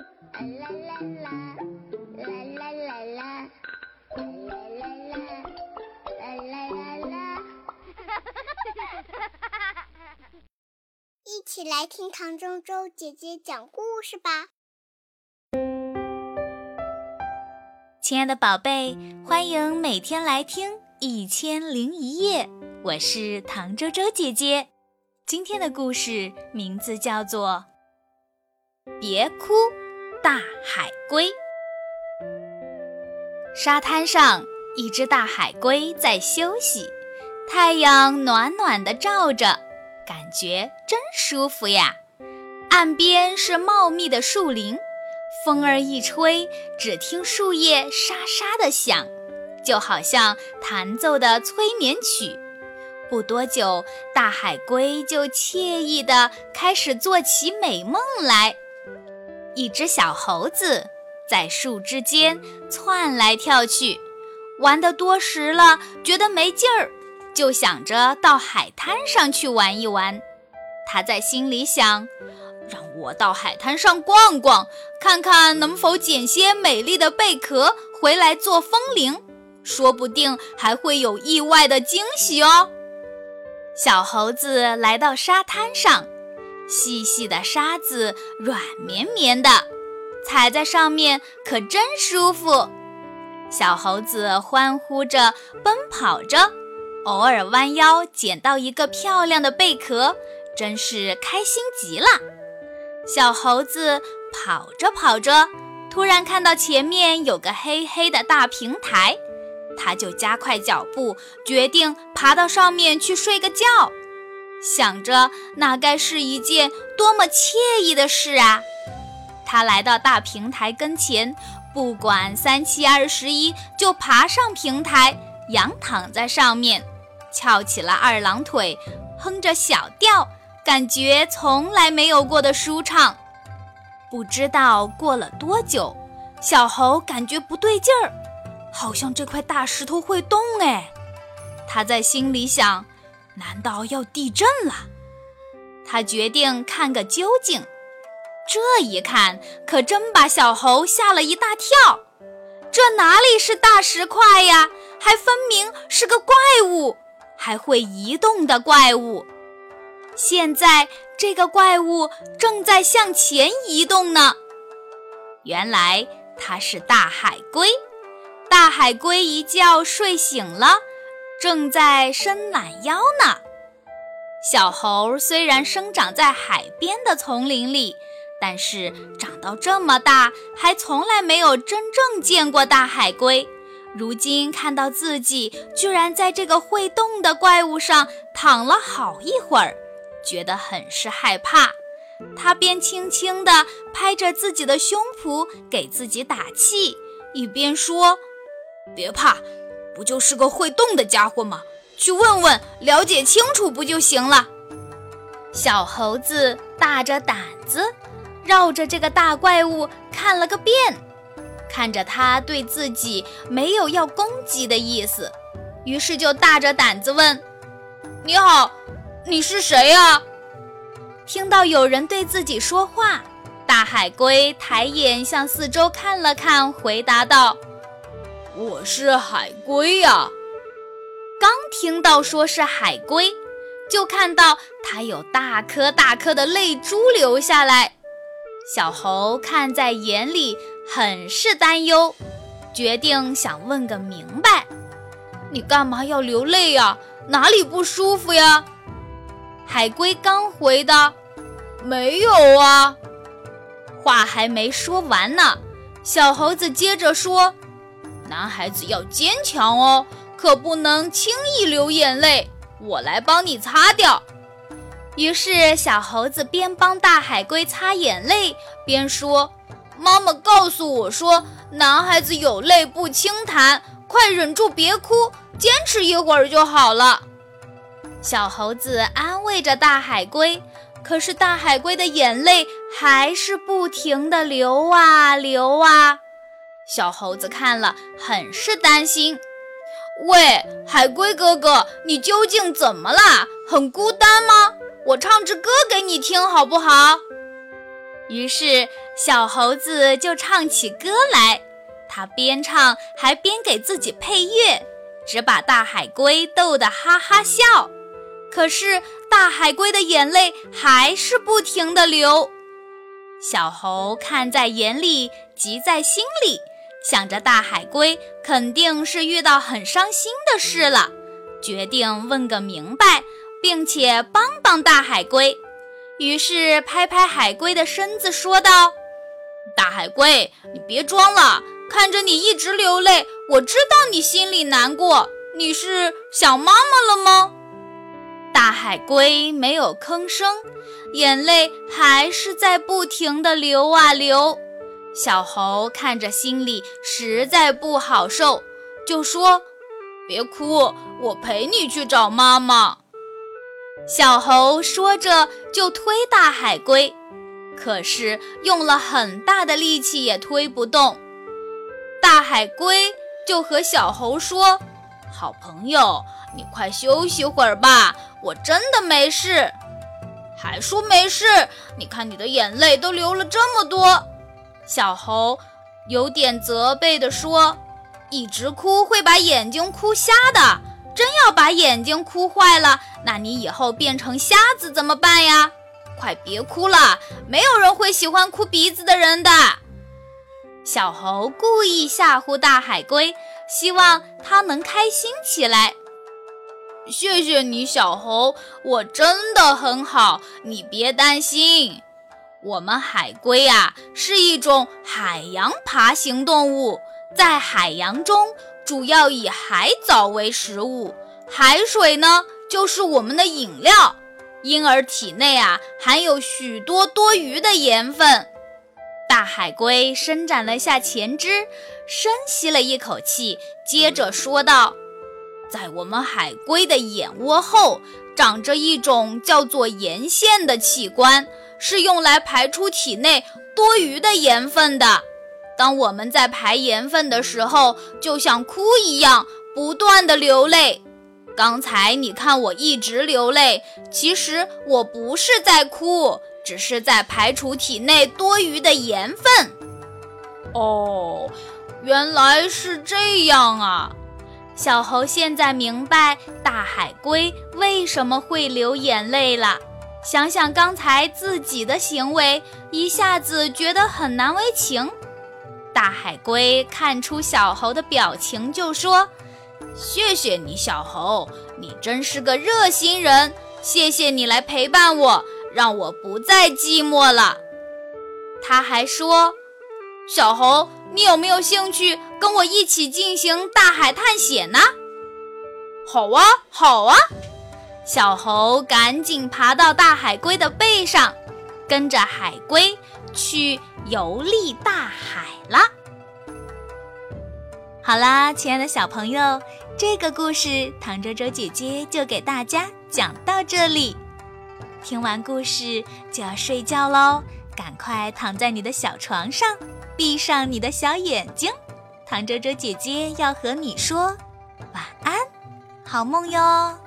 啦啦啦，啦啦啦啦，啦啦啦啦，啦啦啦啦。一起来听唐周周姐姐讲故事吧。亲爱的宝贝，欢迎每天来听《一千零一夜》，我是唐周周姐姐。今天的故事名字叫做《别哭，大海龟》。沙滩上，一只大海龟在休息，太阳暖暖的照着，感觉真舒服呀。岸边是茂密的树林。风儿一吹，只听树叶沙沙的响，就好像弹奏的催眠曲。不多久，大海龟就惬意地开始做起美梦来。一只小猴子在树枝间窜来跳去，玩得多时了，觉得没劲儿，就想着到海滩上去玩一玩。他在心里想。让我到海滩上逛逛，看看能否捡些美丽的贝壳回来做风铃，说不定还会有意外的惊喜哦。小猴子来到沙滩上，细细的沙子软绵绵的，踩在上面可真舒服。小猴子欢呼着奔跑着，偶尔弯腰捡到一个漂亮的贝壳，真是开心极了。小猴子跑着跑着，突然看到前面有个黑黑的大平台，他就加快脚步，决定爬到上面去睡个觉。想着那该是一件多么惬意的事啊！他来到大平台跟前，不管三七二十一，就爬上平台，仰躺在上面，翘起了二郎腿，哼着小调。感觉从来没有过的舒畅，不知道过了多久，小猴感觉不对劲儿，好像这块大石头会动哎。他在心里想：难道要地震了？他决定看个究竟。这一看，可真把小猴吓了一大跳。这哪里是大石块呀，还分明是个怪物，还会移动的怪物。现在这个怪物正在向前移动呢。原来它是大海龟。大海龟一觉睡醒了，正在伸懒腰呢。小猴虽然生长在海边的丛林里，但是长到这么大，还从来没有真正见过大海龟。如今看到自己居然在这个会动的怪物上躺了好一会儿。觉得很是害怕，他便轻轻地拍着自己的胸脯，给自己打气，一边说：“别怕，不就是个会动的家伙吗？去问问，了解清楚不就行了？”小猴子大着胆子，绕着这个大怪物看了个遍，看着他对自己没有要攻击的意思，于是就大着胆子问：“你好。”你是谁呀？听到有人对自己说话，大海龟抬眼向四周看了看，回答道：“我是海龟呀。”刚听到说是海龟，就看到它有大颗大颗的泪珠流下来。小猴看在眼里，很是担忧，决定想问个明白：“你干嘛要流泪呀？哪里不舒服呀？”海龟刚回答：“没有啊。”话还没说完呢，小猴子接着说：“男孩子要坚强哦，可不能轻易流眼泪。我来帮你擦掉。”于是，小猴子边帮大海龟擦眼泪，边说：“妈妈告诉我说，男孩子有泪不轻弹，快忍住别哭，坚持一会儿就好了。”小猴子安慰着大海龟，可是大海龟的眼泪还是不停地流啊流啊。小猴子看了很是担心。喂，海龟哥哥，你究竟怎么了？很孤单吗？我唱支歌给你听好不好？于是小猴子就唱起歌来，他边唱还边给自己配乐，只把大海龟逗得哈哈笑。可是大海龟的眼泪还是不停地流。小猴看在眼里，急在心里，想着大海龟肯定是遇到很伤心的事了，决定问个明白，并且帮帮大海龟。于是拍拍海龟的身子，说道：“大海龟，你别装了，看着你一直流泪，我知道你心里难过。你是想妈妈了吗？”大海龟没有吭声，眼泪还是在不停地流啊流。小猴看着心里实在不好受，就说：“别哭，我陪你去找妈妈。”小猴说着就推大海龟，可是用了很大的力气也推不动。大海龟就和小猴说：“好朋友，你快休息会儿吧。”我真的没事，还说没事？你看你的眼泪都流了这么多。小猴有点责备地说：“一直哭会把眼睛哭瞎的，真要把眼睛哭坏了，那你以后变成瞎子怎么办呀？快别哭了，没有人会喜欢哭鼻子的人的。”小猴故意吓唬大海龟，希望它能开心起来。谢谢你，小猴，我真的很好，你别担心。我们海龟啊，是一种海洋爬行动物，在海洋中主要以海藻为食物，海水呢就是我们的饮料，因而体内啊含有许多多余的盐分。大海龟伸展了下前肢，深吸了一口气，接着说道。在我们海龟的眼窝后，长着一种叫做盐腺的器官，是用来排出体内多余的盐分的。当我们在排盐分的时候，就像哭一样，不断的流泪。刚才你看我一直流泪，其实我不是在哭，只是在排除体内多余的盐分。哦，原来是这样啊。小猴现在明白大海龟为什么会流眼泪了。想想刚才自己的行为，一下子觉得很难为情。大海龟看出小猴的表情，就说：“谢谢你，小猴，你真是个热心人。谢谢你来陪伴我，让我不再寂寞了。”他还说：“小猴。”你有没有兴趣跟我一起进行大海探险呢？好啊，好啊！小猴赶紧爬到大海龟的背上，跟着海龟去游历大海了。好啦，亲爱的小朋友，这个故事唐周周姐姐就给大家讲到这里。听完故事就要睡觉喽，赶快躺在你的小床上。闭上你的小眼睛，唐周周姐姐要和你说晚安，好梦哟。